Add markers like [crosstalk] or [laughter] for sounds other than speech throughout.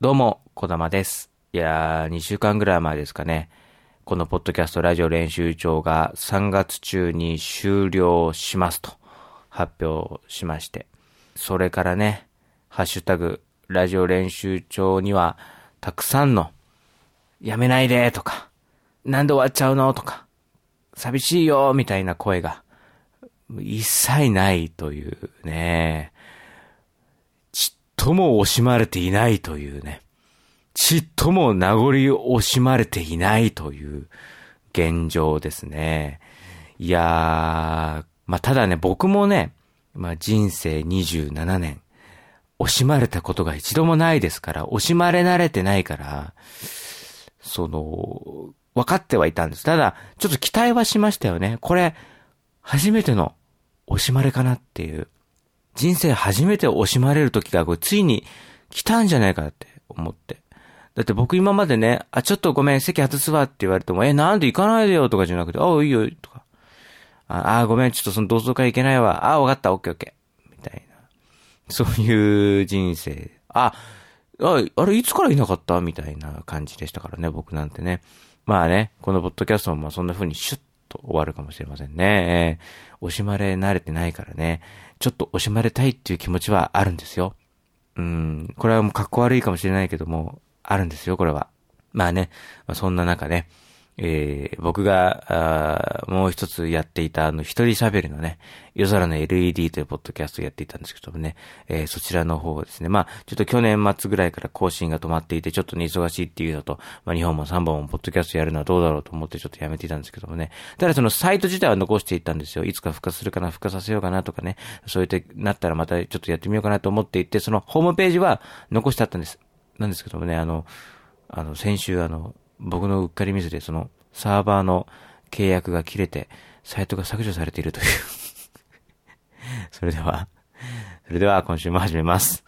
どうも、小玉です。いやー、2週間ぐらい前ですかね。このポッドキャストラジオ練習帳が3月中に終了しますと発表しまして。それからね、ハッシュタグ、ラジオ練習帳には、たくさんの、やめないでとか、なんで終わっちゃうのとか、寂しいよみたいな声が、一切ないというね、とも惜しまれていないというね、ちっとも名残惜しまれていないという現状ですね。いやー、まあ、ただね、僕もね、まあ、人生27年、惜しまれたことが一度もないですから、惜しまれ慣れてないから、その、分かってはいたんです。ただ、ちょっと期待はしましたよね。これ、初めての惜しまれかなっていう。人生初めて惜しまれる時が、これついに来たんじゃないかって思って。だって僕今までね、あ、ちょっとごめん、席外すわって言われても、え、なんで行かないでよとかじゃなくて、あ、いいよ、とか。あ、あごめん、ちょっとその同窓会行けないわ。あ、わかった、オッケーオッケー。みたいな。そういう人生。あ、あ、あれ、いつからいなかった？みたいな感じでしたからね、僕なんてね。まあね、このポッドキャストもそんな風にシュッと終わるかもしれませんね。えー惜しまれ慣れてないからね。ちょっと惜しまれたいっていう気持ちはあるんですよ。うん、これはもう格好悪いかもしれないけども、あるんですよ、これは。まあね、まあ、そんな中ね、えー、僕が、あーもう一つやっていた、あの、一人喋りのね、夜空の LED というポッドキャストをやっていたんですけどもね、えー、そちらの方ですね、まあ、ちょっと去年末ぐらいから更新が止まっていて、ちょっとね、忙しいっていうのと、まあ、2本も3本もポッドキャストやるのはどうだろうと思ってちょっとやめていたんですけどもね。ただそのサイト自体は残していったんですよ。いつか復活するかな、復活させようかなとかね、そう言ってなったらまたちょっとやってみようかなと思っていて、そのホームページは残してあったんです。なんですけどもね、あの、あの、先週あの、僕のうっかりミスでその、サーバーの契約が切れて、サイトが削除されているという。[laughs] それでは、それでは今週も始めます。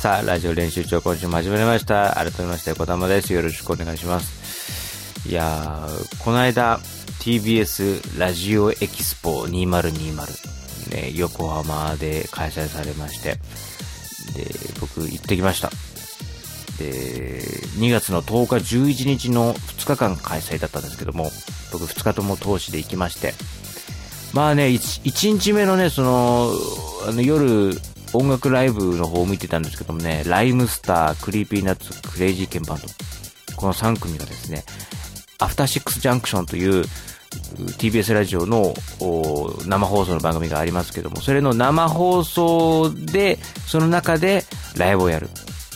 さあ、ラジオ練習長今週も始まりました。改めまして、小玉です。よろしくお願いします。いやー、この間、TBS ラジオエキスポ2020、ね、横浜で開催されまして、で、僕行ってきました。で、2月の10日、11日の2日間開催だったんですけども、僕2日とも通しで行きまして、まあね、1, 1日目のね、その、あの夜、音楽ライブの方を見てたんですけどもね、ライムスター、クリーピーナッツ、クレイジーケンバンド、この3組がですね、アフターシックスジャンクションという TBS ラジオの生放送の番組がありますけども、それの生放送で、その中でライブをやる。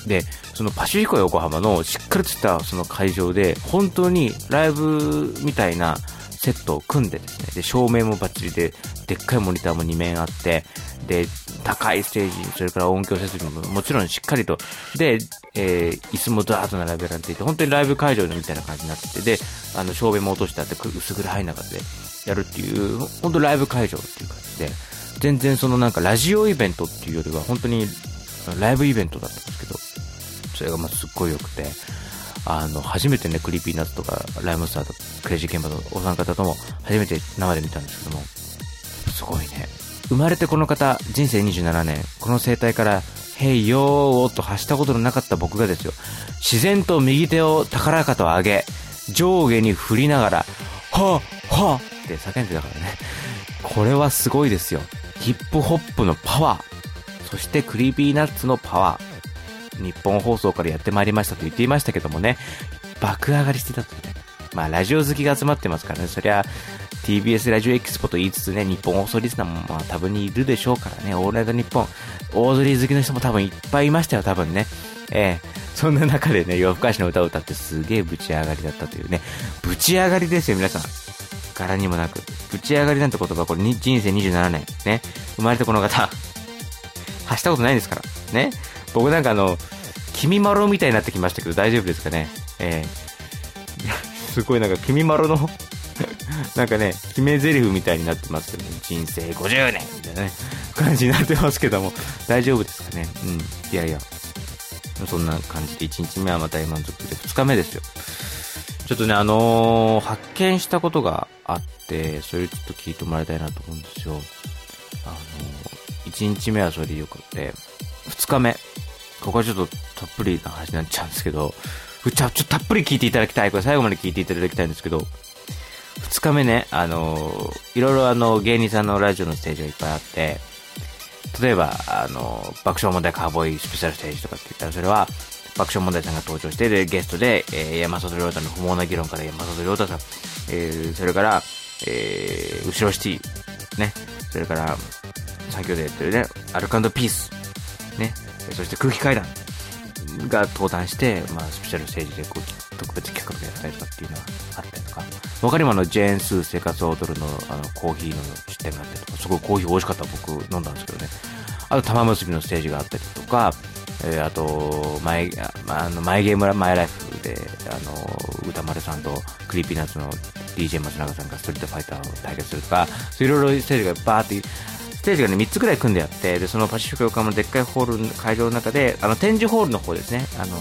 で、そのパシフィコ横浜のしっかりとしたその会場で、本当にライブみたいなセットを組んでですね、で、照明もバッチリで、でっかいモニターも2面あって、で、高いステージ、それから音響設備ももちろんしっかりと、で、えー、椅子もダーッと並べられていて、本当にライブ会場みたいな感じになってて、で、あの、照明も落としてあって、薄暗い中でやるっていう、本当ライブ会場っていう感じで、全然そのなんかラジオイベントっていうよりは、本当にライブイベントだったんですけど、それがまあすっごい良くて、あの、初めてね、クリーピーナッツとか、ライムスターとか、クレイジーケンバンドのお三方とも、初めて生で見たんですけども、すごいね。生まれてこの方、人生27年、この声帯から、 Hey yo と発したことのなかった僕がですよ、自然と右手を高らかと上げ、上下に振りながら、はぁ、はぁって叫んでたからね。これはすごいですよ。ヒップホップのパワー。そしてクリーピーナッツのパワー。ニッポン放送からやってまいりましたと言っていましたけどもね、爆上がりしてたとね。まあ、ラジオ好きが集まってますからね、そりゃ、TBS ラジオエキスポと言いつつね、日本放送リスナーもまあ多分にいるでしょうからね、オールナイトニッポン、大釣り好きの人も多分いっぱいいましたよ、多分ね。ええそんな中でね、夜更かしの歌を歌ってすげえぶち上がりだったというね、ぶち上がりですよ、皆さん。柄にもなく。ぶち上がりなんて言葉、これに人生27年。ね。生まれてこの方、発したことないですから。ね。僕なんかあの、君まろみたいになってきましたけど、大丈夫ですかね。ええすごいなんか、君まろの [laughs] なんかね、決め台詞みたいになってますけど、ね、人生50年みたいなね、感じになってますけども、大丈夫ですかね。うん。いやいや。そんな感じで、1日目はまた満足で、2日目ですよ。ちょっとね、あのー発見したことがあって、それちょっと聞いてもらいたいなと思うんですよ。あのー1日目はそれでよくて、2日目、ここはちょっとたっぷりな話になっちゃうんですけど、ちょっとたっぷり聞いていただきたい。これ最後まで聞いていただきたいんですけど、2日目ね、あの、いろいろあの、芸人さんのラジオのステージがいっぱいあって、例えば、あの、爆笑問題カーボーイスペシャルステージとかって言ったら、それは、爆笑問題さんが登場して、で、ゲストで、えー、山里亮太の不毛な議論から山里亮太さん、えー、それから、えー、後ろシティ、ね、それから、先ほどやってるね、アルカンドピース、ね、そして空気階段が登壇して、まあ、スペシャルステージでこう特別企画でやったりとかっていうのがあったりとか、他にもあの、ジェーンスー生活を踊るの、あの、コーヒーの出店があったりとか、すごいコーヒー美味しかった僕飲んだんですけどね。あと、玉結びのステージがあったりとか、えー、あと、前、あの、マイゲームマイライフで、あの、宇多丸さんとクリーピーナッツの DJ 松永さんがストリートファイターを対決するとか、いろいろステージがバーって、ステージがね、3つくらい組んであって、で、そのパシフィコ横浜のでっかいホール、会場の中で、あの、展示ホールの方ですね、あの、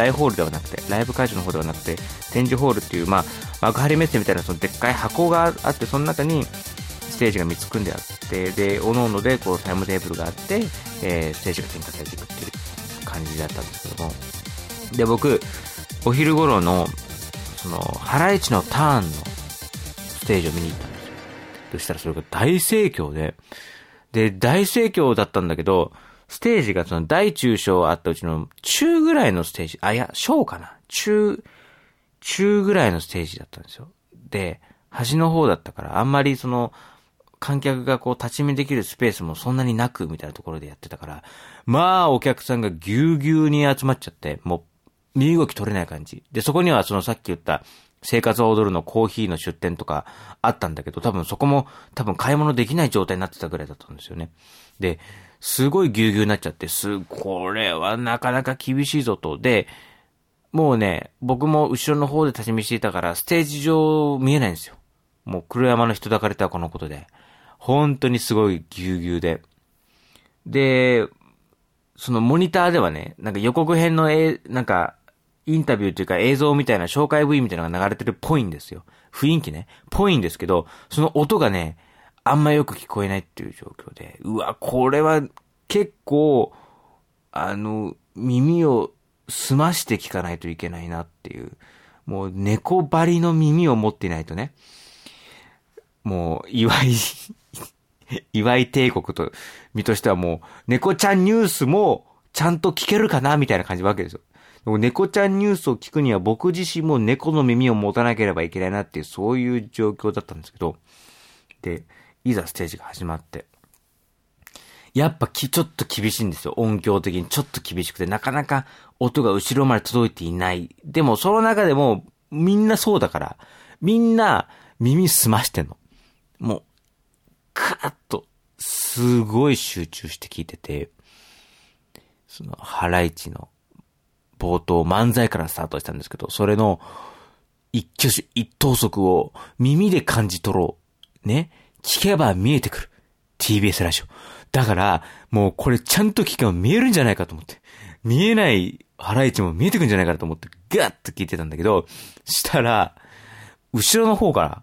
大ホールではなくて、ライブ会場の方ではなくて、展示ホールっていう、まあ、幕張メッセみたいなそのでっかい箱があって、その中に、ステージが3つ組んであって、で、おのおので、こう、タイムテーブルがあって、えー、ステージが展開されていくっていう感じだったんですけども。で、僕、お昼頃の、その、ハライチのターンのステージを見に行ったんですよ。そしたらそれが大盛況で、で、大盛況だったんだけど、ステージがその大中小あったうちの中ぐらいのステージ、あ、いや、小かな中、中ぐらいのステージだったんですよ。で、端の方だったから、あんまりその、観客がこう立ち見できるスペースもそんなになくみたいなところでやってたから、まあお客さんがぎゅうぎゅうに集まっちゃって、もう身動き取れない感じ。で、そこにはそのさっき言った生活を踊るのコーヒーの出店とかあったんだけど、多分そこも多分買い物できない状態になってたぐらいだったんですよね。で、すごいぎゅうぎゅうになっちゃって、す、これはなかなか厳しいぞと。で、もうね、僕も後ろの方で立ち見していたから、ステージ上見えないんですよ。もう黒山の人だかれたこのことで。本当にすごいぎゅうぎゅうで。で、そのモニターではね、なんか予告編のえ、なんか、インタビューというか映像みたいな紹介 V みたいなのが流れてるっぽいんですよ。雰囲気ね。ぽいんですけど、その音がね、あんまよく聞こえないっていう状況で、うわ、これは結構、あの、耳を澄まして聞かないといけないなっていう、もう猫張りの耳を持っていないとね、もう、岩井岩井帝国と、身としてはもう、猫ちゃんニュースも、ちゃんと聞けるかなみたいな感じわけですよ。でも猫ちゃんニュースを聞くには僕自身も猫の耳を持たなければいけないなっていう、そういう状況だったんですけど、で、いざステージが始まって、やっぱき、ちょっと厳しいんですよ。音響的にちょっと厳しくて、なかなか音が後ろまで届いていない。でも、その中でも、みんなそうだから、みんな耳澄ましてんの。もう、カーッと、すごい集中して聞いてて、その、ハライチの冒頭、漫才からスタートしたんですけど、それの、一挙手一投足を耳で感じ取ろう。ね。聞けば見えてくる。TBS ラジオ。だから、もうこれちゃんと聞けば見えるんじゃないかと思って。見えないハライチも見えてくんじゃないかと思って、ガッと聞いてたんだけど、したら、後ろの方から、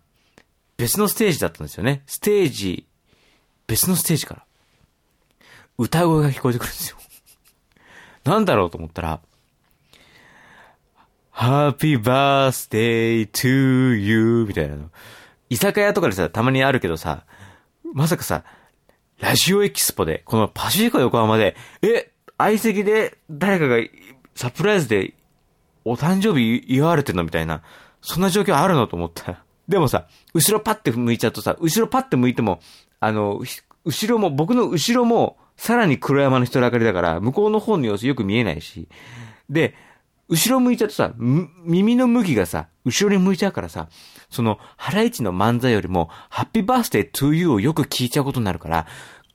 別のステージだったんですよね。ステージ、別のステージから、歌声が聞こえてくるんですよ。なんだろうと思ったら、Happy birthday to you みたいなの。居酒屋とかでさ、たまにあるけどさ、まさかさ、ラジオエキスポで、このパシフィコ横浜で、え、相席で誰かがサプライズでお誕生日祝われてんのみたいな、そんな状況あるのと思った。[laughs] でもさ、後ろパッて向いちゃうとさ、後ろパッて向いても、あの、後ろも、僕の後ろも、さらに黒山の人だかりだから、向こうの方の様子よく見えないし。で、後ろ向いちゃうとさ、耳の向きがさ、後ろに向いちゃうからさ、その、ハライチの漫才よりも、ハッピーバースデートゥーユーをよく聞いちゃうことになるから、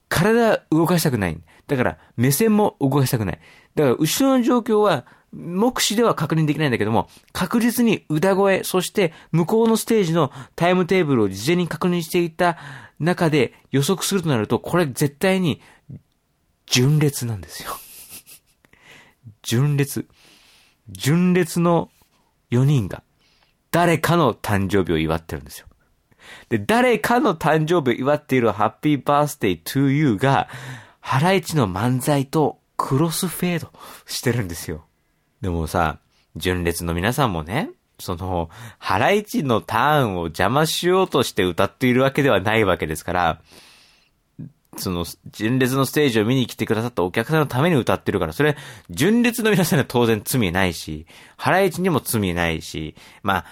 体動かしたくない。だから、目線も動かしたくない。だから、後ろの状況は、目視では確認できないんだけども、確実に歌声、そして向こうのステージのタイムテーブルを事前に確認していた中で予測するとなると、これ絶対に、順列なんですよ。順列。純烈の4人が誰かの誕生日を祝ってるんですよ。で、誰かの誕生日を祝っているハッピーバースデートゥーユーが、ハライチの漫才とクロスフェードしてるんですよ。でもさ、純烈の皆さんもね、その、ハライチのターンを邪魔しようとして歌っているわけではないわけですから、その、純烈のステージを見に来てくださったお客さんのために歌ってるから、それ、純烈の皆さんには当然罪ないし、ハライチにも罪ないし、まあ、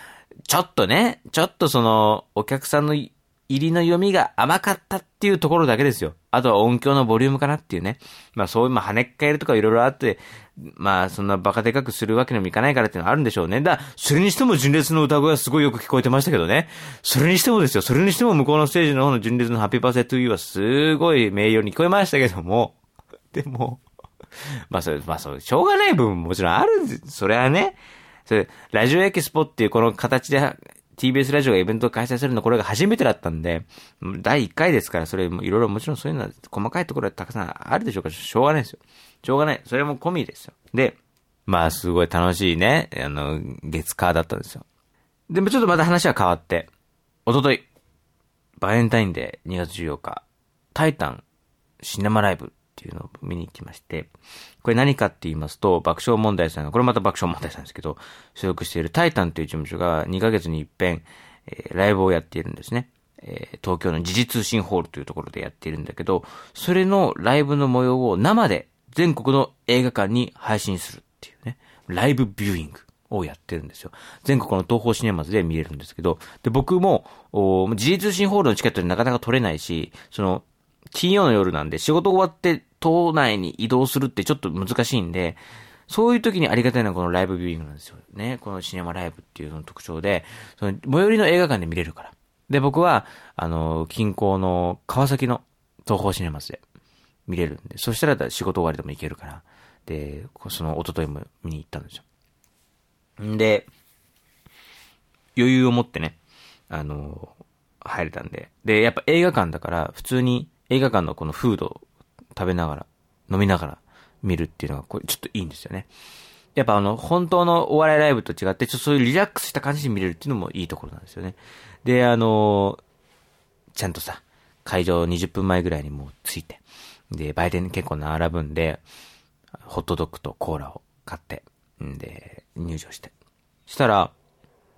ちょっとね、ちょっとその、お客さんの入りの読みが甘かったっていうところだけですよ。あとは音響のボリュームかなっていうね。まあそういう、まあ跳ねっ返るとかいろいろあって、まあそんなバカでかくするわけにもいかないからっていうのはあるんでしょうね。だそれにしても純烈の歌声はすごいよく聞こえてましたけどね。それにしてもですよ。それにしても向こうのステージの方の純烈のハッピーパーセットユーはすごい名誉に聞こえましたけども。[laughs] でも、まあそれ、まあそう、しょうがない部分ももちろんあるんです、それはね、それ、ラジオエキスポっていうこの形で TBS ラジオがイベントを開催するのこれが初めてだったんで、第1回ですから、それいろいろもちろんそういうのは細かいところはたくさんあるでしょうかしょうがないですよ。しょうがない。それも込みですよ。で、まあすごい楽しいね、あの、月火だったんですよ。でもちょっとまた話は変わって、おととい、バレンタインデー2月14日、タイタンシネマライブっていうのを見に行きまして、これ何かって言いますと、爆笑問題さんが、これまた爆笑問題さんですけど、所属しているタイタンという事務所が2ヶ月に一遍、えー、ライブをやっているんですね。えー、東京の時事通信ホールというところでやっているんだけど、それのライブの模様を生で全国の映画館に配信するっていうね、ライブビューイングをやってるんですよ。全国の東宝シネマズで見れるんですけど、で、僕も、時事通信ホールのチケットでなかなか取れないし、その、金曜の夜なんで仕事終わって島内に移動するってちょっと難しいんで、そういう時にありがたいのはこのライブビューイングなんですよね。このシネマライブっていうのの特徴で、その最寄りの映画館で見れるから。で、僕は、あの、近郊の川崎の東宝シネマスで見れるんで、そしたら仕事終わりでも行けるから。で、その一昨日も見に行ったんですよ。んで、余裕を持ってね、あの、入れたんで。で、やっぱ映画館だから、普通に映画館のこのフード食べながら、飲みながら見るっていうのが、これちょっといいんですよね。やっぱあの、本当のお笑いライブと違って、ちょっとそういうリラックスした感じで見れるっていうのもいいところなんですよね。で、あのちゃんとさ、会場20分前ぐらいにもう着いて、で、売店結構並ぶんで、ホットドッグとコーラを買って、んで、入場して。したら、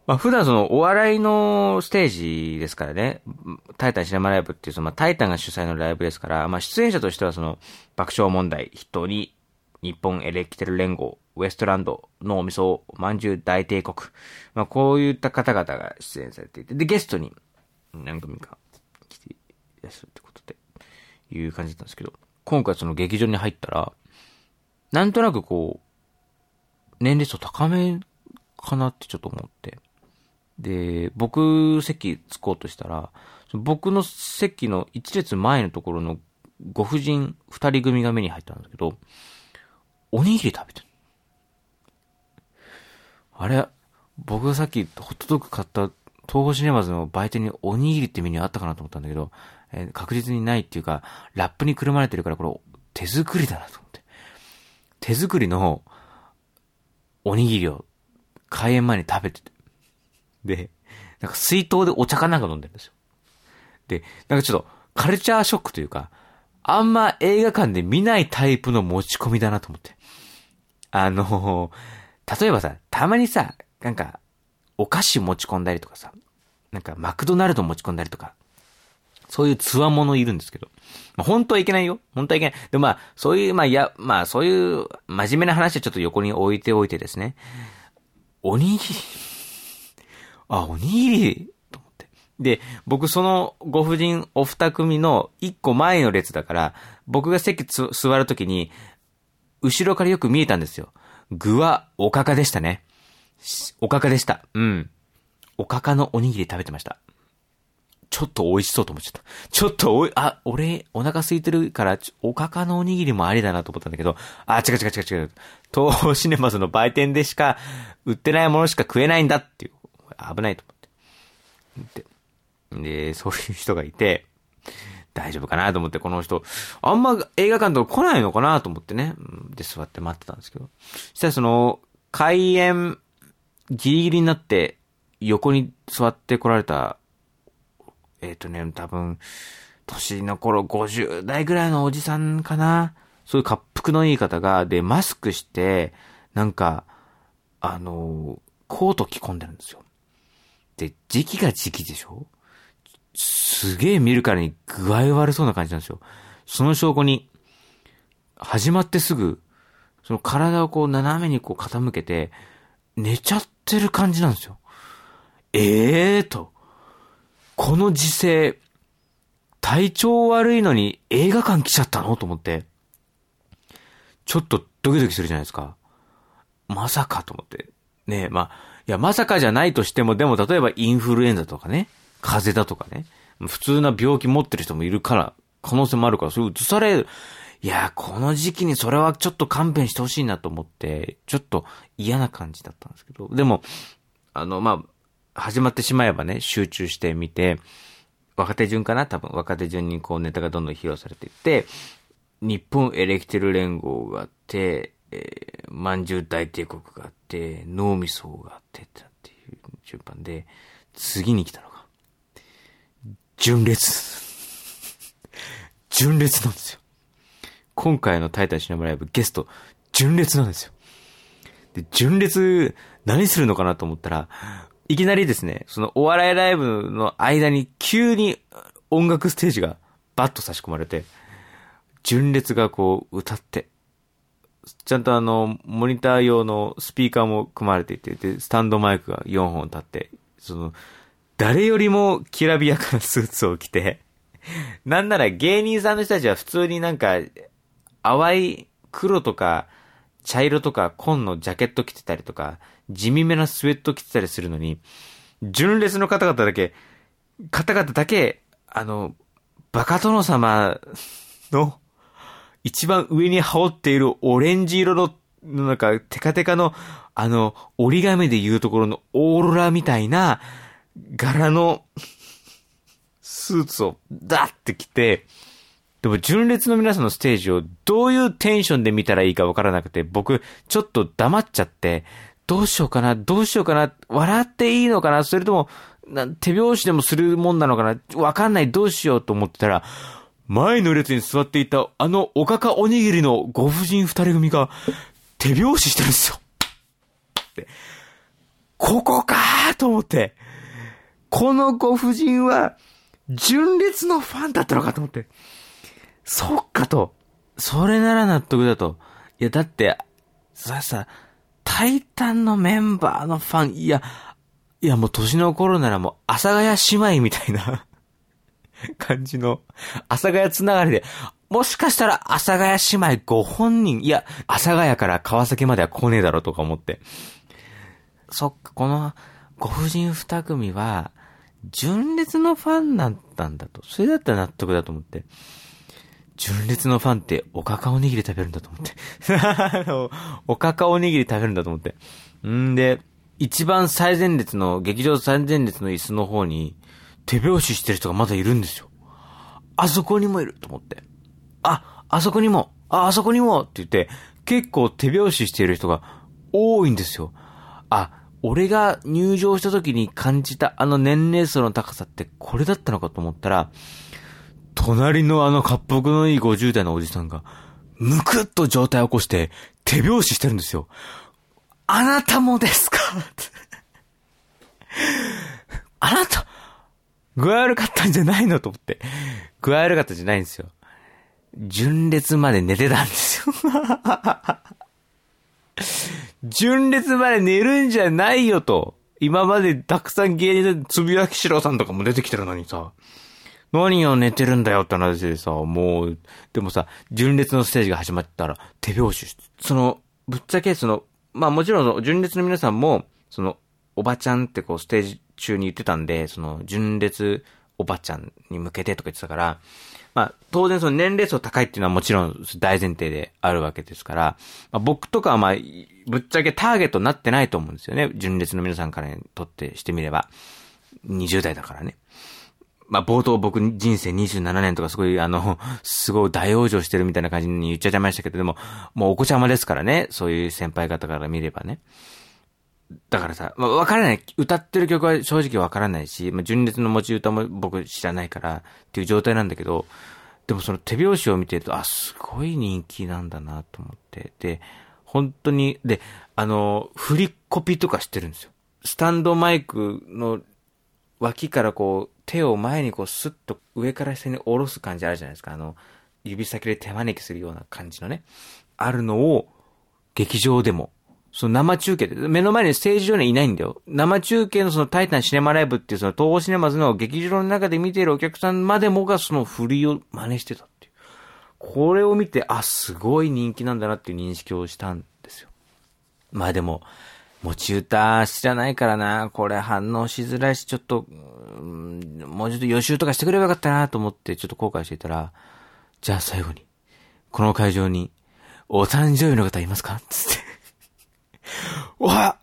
まあ普段そのお笑いのステージですからね、タイタンシネマライブっていうその、まあタイタンが主催のライブですから、まあ出演者としてはその爆笑問題筆頭に日本エレキテル連合、ウエストランド、脳みそ、まんじゅう大帝国。まあこういった方々が出演されていて、で、ゲストに何組か来ていらっしゃるってことで、いう感じだったんですけど、今回その劇場に入ったら、なんとなくこう、年齢層高めかなってちょっと思って。で、僕席着こうとしたら、僕の席の一列前のところのご婦人二人組が目に入ったんですけど、おにぎり食べてる。あれ、僕がさっきホットドッグ買った東宝シネマズの売店におにぎりってメニューあったかなと思ったんだけど、えー、確実にないっていうか、ラップにくるまれてるからこれ手作りだなと思って。手作りのおにぎりを開演前に食べてて。で、なんか水筒でお茶かなんか飲んでるんですよ。で、なんかちょっとカルチャーショックというか、あんま映画館で見ないタイプの持ち込みだなと思って。あの、例えばさ、たまにさ、なんか、お菓子持ち込んだりとかさ、なんかマクドナルド持ち込んだりとか、そういうつわものいるんですけど。まあ、本当はいけないよ。本当はいけない。でまあ、そういう、まあ、いや、まあ、そういう真面目な話はちょっと横に置いておいてですね。おにぎりあ、おにぎり？と思って。で、僕そのご婦人お二組の一個前の列だから、僕が席座るときに、後ろからよく見えたんですよ。具はおかかでしたね。おかかでした。うん。おかかのおにぎり食べてました。ちょっと美味しそうと思っちゃった。ちょっとおい、あ、俺、お腹空いてるから、おかかのおにぎりもありだなと思ったんだけど、あ、違う違う違う違う。東方シネマズの売店でしか、売ってないものしか食えないんだっていう危ないと思って。で、で、そういう人がいて、大丈夫かなと思って、この人、あんま映画館とか来ないのかなと思ってね。で、座って待ってたんですけど。そしたらその、開演、ギリギリになって、横に座って来られた、えっ、ー、とね、多分、年の頃50代ぐらいのおじさんかな。そういう滑腹のいい方が、で、マスクして、なんか、あの、コート着込んでるんですよ。で、時期が時期でしょ？すげえ見るからに具合悪そうな感じなんですよ。その証拠に、始まってすぐ、その体をこう斜めにこう傾けて、寝ちゃってる感じなんですよ。ええー、と。この時勢、体調悪いのに映画館来ちゃったの？と思って。ちょっとドキドキするじゃないですか。まさかと思って。ねえ、まあ、や、まさかじゃないとしても、でも例えばインフルエンザとかね、風邪だとかね、普通な病気持ってる人もいるから、可能性もあるから、それ移され。いや、この時期にそれはちょっと勘弁してほしいなと思って、ちょっと嫌な感じだったんですけど、でも、あの、まあ、始まってしまえばね、集中してみて、若手順かな多分、若手順にこうネタがどんどん披露されていって、日本エレキテル連合があって、えー、まんじゅう大帝国があって、脳みそがあってっていう順番で、次に来たのが、純烈。純烈なんですよ。今回のタイタンシネマライブゲスト、純烈なんですよ。で、純烈、何するのかなと思ったら、いきなりですね、そのお笑いライブの間に急に音楽ステージがバッと差し込まれて、純烈がこう歌って、ちゃんとあの、モニター用のスピーカーも組まれていて、で、スタンドマイクが4本立って、その、誰よりもきらびやかなスーツを着て、[laughs] なんなら芸人さんの人たちは普通になんか、淡い黒とか茶色とか紺のジャケット着てたりとか、地味めなスウェット着てたりするのに、純烈の方々だけ、方々だけ、あの、バカ殿様の一番上に羽織っているオレンジ色の、なんか、テカテカの、あの、折り紙で言うところのオーロラみたいな、柄の、スーツを、ダッて着て、でも、純烈の皆さんのステージをどういうテンションで見たらいいかわからなくて、僕、ちょっと黙っちゃって、どうしようかな、どうしようかな、笑っていいのかな、それとも、手拍子でもするもんなのかな、わかんない、どうしようと思ってたら、前の列に座っていたあのおかかおにぎりのご婦人二人組が手拍子してるんですよ。ここかーと思って。このご婦人は、純烈のファンだったのかと思って。そっかと。それなら納得だと。いや、だって、さ、さ、タイタンのメンバーのファン、いや、いやもう年の頃ならもう、阿佐ヶ谷姉妹みたいな感じの、阿佐ヶ谷つながりで、もしかしたら阿佐ヶ谷姉妹ご本人、いや、阿佐ヶ谷から川崎までは来ねえだろうとか思って。そっか、この、ご婦人二組は、純烈のファンだったんだと。それだったら納得だと思って。純烈のファンっておかかおにぎり食べるんだと思って。おかかおにぎり食べるんだと思って。[laughs] んで、一番最前列の、劇場最前列の椅子の方に、手拍子してる人がまだいるんですよ。あそこにもいると思って。あ、あそこにも、あ、あそこにもって言って、結構手拍子してる人が多いんですよ。あ、俺が入場した時に感じたあの年齢層の高さってこれだったのかと思ったら、隣のあの滑腹のいい50代のおじさんが、むくっと状態を起こして手拍子してるんですよ。あなたもですか？あなた、具合悪かったんじゃないのと思って。具合悪かったんじゃないんですよ。純烈まで寝てたんですよ。[laughs] 純烈まで寝るんじゃないよと。今までたくさん芸人でつぶやきしろさんとかも出てきてるのにさ。何を寝てるんだよって話でさ、もう、でもさ、純烈のステージが始まったら手拍子その、ぶっちゃけその、まあもちろん純烈の皆さんも、その、おばちゃんってこうステージ中に言ってたんで、その、純烈おばちゃんに向けてとか言ってたから、まあ、当然その年齢層高いっていうのはもちろん大前提であるわけですから、まあ、僕とかはまあ、ぶっちゃけターゲットになってないと思うんですよね。純烈の皆さんからにとってしてみれば。20代だからね。まあ、冒頭僕人生27年とかすごいあの、すごい大往生してるみたいな感じに言っちゃいましたけど、でも、もうお子ちゃまですからね。そういう先輩方から見ればね。だからさ、まあ、わからない。歌ってる曲は正直わからないし、まあ、純烈の持ち歌も僕知らないからっていう状態なんだけど、でもその手拍子を見てると、あ、すごい人気なんだなと思って。で、本当に、で、あの、振りコピとかしてるんですよ。スタンドマイクの脇からこう、手を前にこうスッと上から下に下ろす感じあるじゃないですか。あの、指先で手招きするような感じのね。あるのを、劇場でも、その生中継で、目の前にステージ上にはいないんだよ。生中継のそのタイタンシネマライブっていうその東宝シネマズの劇場の中で見ているお客さんまでもがその振りを真似してたっていう。これを見て、あ、すごい人気なんだなっていう認識をしたんですよ。まあでも、持ち歌知らないからな、これ反応しづらいし、ちょっと、うん、もうちょっと予習とかしてくればよかったなと思ってちょっと後悔していたら、じゃあ最後に、この会場に、お誕生日の方いますか？つって。わ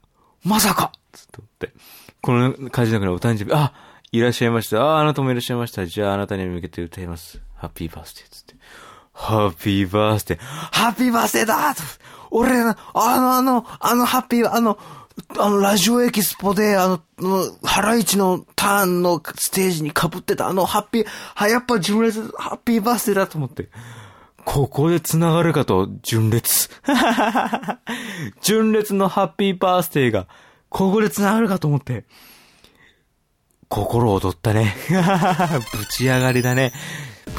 まさかつって。この会場の中にお誕生日、あいらっしゃいました。ああ、あなたもいらっしゃいました。じゃああなたに向けて歌います。ハッピーバースデーつって。ハッピーバースデー。ハッピーバースデーだと俺、あの、あの、あの、ハッピー、あの、あの、ラジオエキスポで、あの、のハライチのターンのステージに被ってた、あの、ハッピー、は、やっぱ純烈、ハッピーバースデーだと思って。ここで繋がるかと、純烈。[laughs] 純烈のハッピーバースデーが、ここで繋がるかと思って。心躍ったね。[laughs] ぶち上がりだね。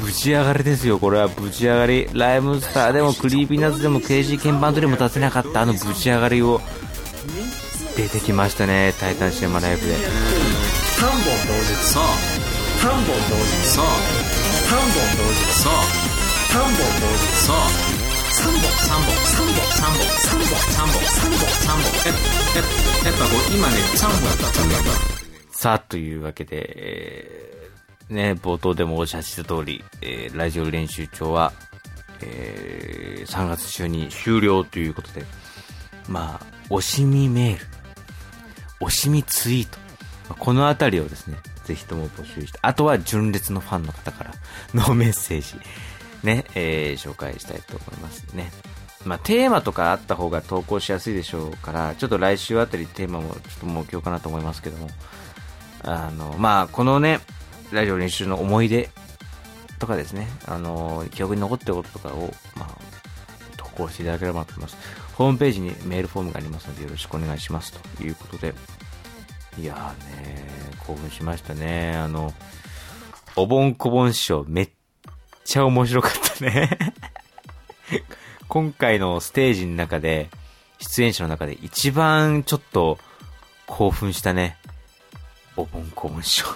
ぶち上がりですよ、これはぶち上がり。ライムスターでもクリーピーナッツでも KG 鍵盤でも出せなかったあのぶち上がりを出てきましたね、タイタンシネマライブで。3本同時そう3本同時そう3本同時そう3本同時そう3本3本3本3本3本3本3本3本ややっぱこう今ね3本だった3本だったさあというわけで、えーね、冒頭でもおっしゃってた通り、えー、ラジオ練習帳は、えー、3月中に終了ということで、まあ、惜しみメール、惜しみツイート、このあたりをですね、ぜひとも募集して、あとは純烈のファンの方からのメッセージ、ね、えー、紹介したいと思いますね。まあ、テーマとかあった方が投稿しやすいでしょうから、ちょっと来週あたりテーマもちょっと目標かなと思いますけども、あの、まあ、このね、ラジオ練習の思い出とかですね、あの、記憶に残ってることとかを、まあ、投稿していただければと思います。ホームページにメールフォームがありますのでよろしくお願いしますということで、いやーね、興奮しましたね。あの、おぼんこぼん師匠めっちゃ面白かったね今回のステージの中で、出演者の中で一番ちょっと興奮したね。おぼんこぼん師匠。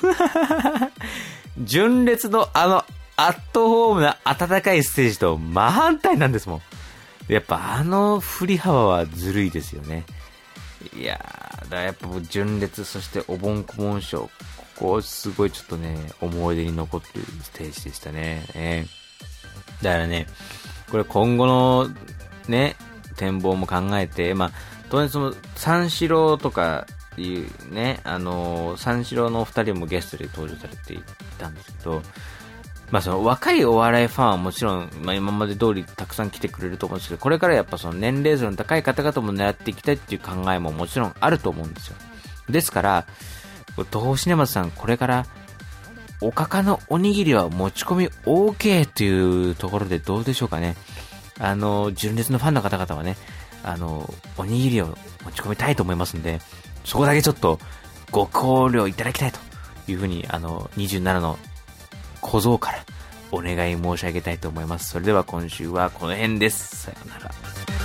純烈のあの、アットホームな温かいステージと真反対なんですもん。やっぱあの振り幅はずるいですよね。いやー、だやっぱ純烈、そしておぼんこぼん賞、ここすごいちょっとね、思い出に残ってるステージでしたね。えー、だからね、これ今後のね、展望も考えて、まあ、当然その、三四郎とかいうね、あのー、三四郎のお二人もゲストで登場されていたんですけど、まあその若いお笑いファンはもちろん、まあ今まで通りたくさん来てくれると思うんですけど、これからやっぱその年齢層の高い方々も狙っていきたいっていう考えももちろんあると思うんですよ。ですから、東宝シネマズさんこれからおかかのおにぎりは持ち込み OK というところでどうでしょうかね。あの、純烈のファンの方々はね、あの、おにぎりを持ち込みたいと思いますんで、そこだけちょっとご考慮いただきたいというふうに、あの、27の小僧からお願い申し上げたいと思います。それでは今週はこの辺です。さよなら。